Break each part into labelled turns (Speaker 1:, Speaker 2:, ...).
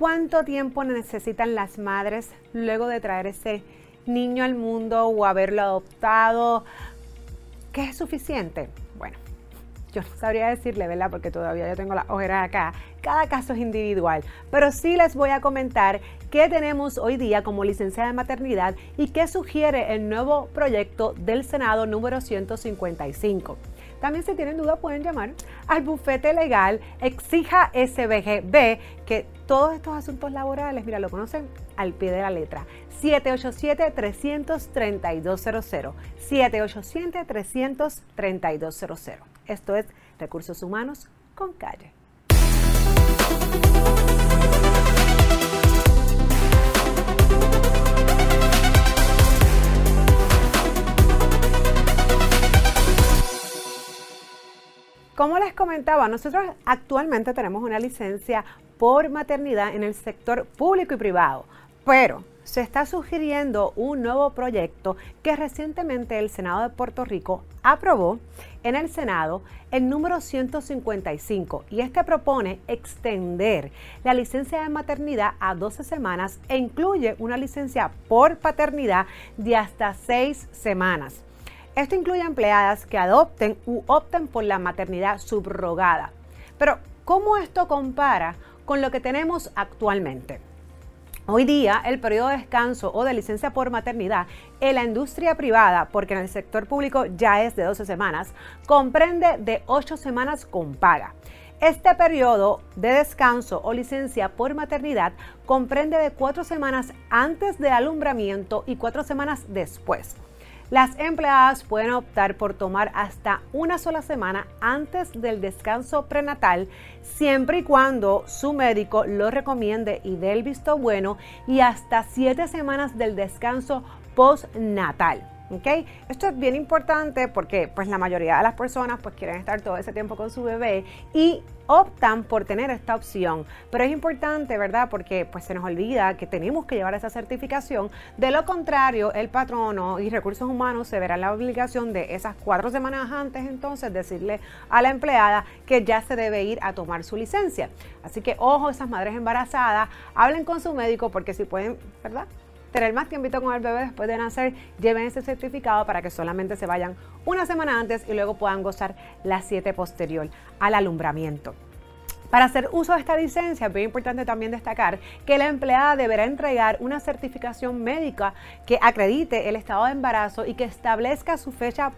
Speaker 1: ¿Cuánto tiempo necesitan las madres luego de traer ese niño al mundo o haberlo adoptado? ¿Qué es suficiente? Bueno, yo no sabría decirle, ¿verdad? Porque todavía yo tengo la ojeras acá. Cada caso es individual. Pero sí les voy a comentar qué tenemos hoy día como licencia de maternidad y qué sugiere el nuevo proyecto del Senado número 155. También si tienen duda pueden llamar al bufete legal Exija SBGB, que todos estos asuntos laborales, mira, lo conocen al pie de la letra. 787-33200. 787-33200. Esto es Recursos Humanos con Calle. Como les comentaba, nosotros actualmente tenemos una licencia por maternidad en el sector público y privado, pero se está sugiriendo un nuevo proyecto que recientemente el Senado de Puerto Rico aprobó en el Senado el número 155 y este propone extender la licencia de maternidad a 12 semanas e incluye una licencia por paternidad de hasta 6 semanas. Esto incluye empleadas que adopten u opten por la maternidad subrogada. Pero, ¿cómo esto compara con lo que tenemos actualmente? Hoy día, el periodo de descanso o de licencia por maternidad en la industria privada, porque en el sector público ya es de 12 semanas, comprende de 8 semanas con paga. Este periodo de descanso o licencia por maternidad comprende de 4 semanas antes del alumbramiento y 4 semanas después. Las empleadas pueden optar por tomar hasta una sola semana antes del descanso prenatal, siempre y cuando su médico lo recomiende y dé el visto bueno, y hasta siete semanas del descanso postnatal. Esto es bien importante porque pues la mayoría de las personas pues quieren estar todo ese tiempo con su bebé y optan por tener esta opción. Pero es importante, ¿verdad? Porque pues se nos olvida que tenemos que llevar esa certificación. De lo contrario, el patrono y recursos humanos se verán la obligación de esas cuatro semanas antes entonces decirle a la empleada que ya se debe ir a tomar su licencia. Así que ojo, esas madres embarazadas, hablen con su médico porque si pueden, ¿verdad? Tener más tiempo con el bebé después de nacer, lleven ese certificado para que solamente se vayan una semana antes y luego puedan gozar las siete posterior al alumbramiento. Para hacer uso de esta licencia, es muy importante también destacar que la empleada deberá entregar una certificación médica que acredite el estado de embarazo y que establezca su fecha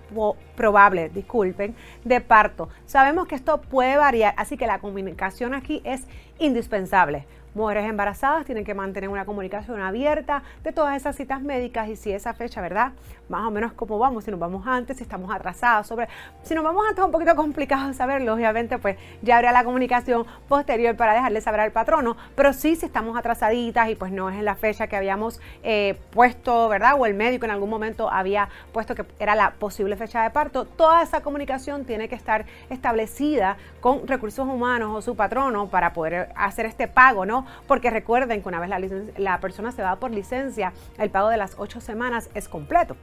Speaker 1: probable, disculpen, de parto. Sabemos que esto puede variar, así que la comunicación aquí es indispensable. Mujeres embarazadas tienen que mantener una comunicación abierta de todas esas citas médicas y si esa fecha, ¿verdad? Más o menos cómo vamos, si nos vamos antes, si estamos atrasados, sobre, si nos vamos antes es un poquito complicado saberlo, obviamente pues ya habría la comunicación posterior para dejarle saber al patrono, pero sí si estamos atrasaditas y pues no es en la fecha que habíamos eh, puesto, ¿verdad? O el médico en algún momento había puesto que era la posible fecha de parto, toda esa comunicación tiene que estar establecida con recursos humanos o su patrono para poder hacer este pago, ¿no? Porque recuerden que una vez la, persona se va por licencia, el pago de las ocho semanas es completo.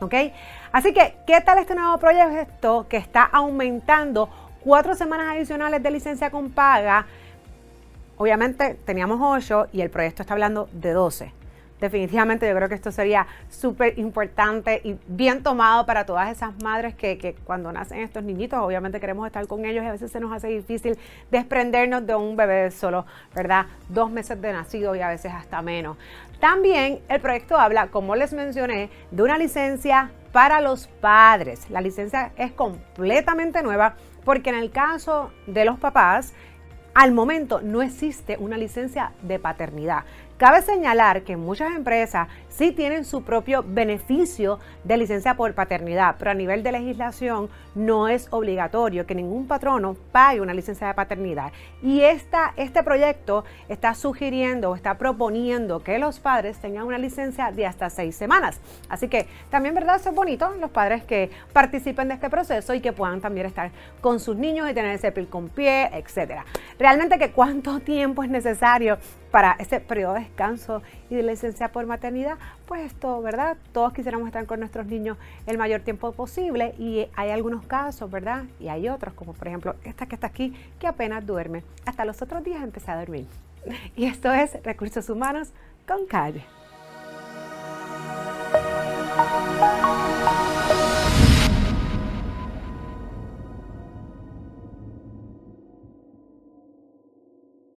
Speaker 1: ¿Ok? Así que, ¿qué tal este nuevo proyecto que está aumentando cuatro semanas adicionales de licencia con paga? Obviamente teníamos ocho y el proyecto está hablando de 12 definitivamente yo creo que esto sería súper importante y bien tomado para todas esas madres que, cuando nacen estos niñitos, obviamente queremos estar con ellos y a veces se nos hace difícil desprendernos de un bebé solo, ¿verdad? Dos meses de nacido y a veces hasta menos. También el proyecto habla, como les mencioné, de una licencia para los padres. La licencia es completamente nueva porque en el caso de los papás, al momento no existe una licencia de paternidad. Cabe señalar que muchas empresas sí tienen su propio beneficio de licencia por paternidad, pero a nivel de legislación no es obligatorio que ningún patrono pague una licencia de paternidad. Y esta, este proyecto está sugiriendo o está proponiendo que los padres tengan una licencia de hasta seis semanas. Así que también, ¿verdad? es bonito los padres que participen de este proceso y que puedan también estar con sus niños y tener ese pil con pie, etcétera. Realmente que cuánto tiempo es necesario para ese periodo de descanso y de licencia por maternidad, pues esto, ¿verdad? Todos quisiéramos estar con nuestros niños el mayor tiempo posible y hay algunos casos, ¿verdad? Y hay otros, como por ejemplo esta que está aquí, que apenas duerme. Hasta los otros días empecé a dormir. Y esto es Recursos Humanos con Calle.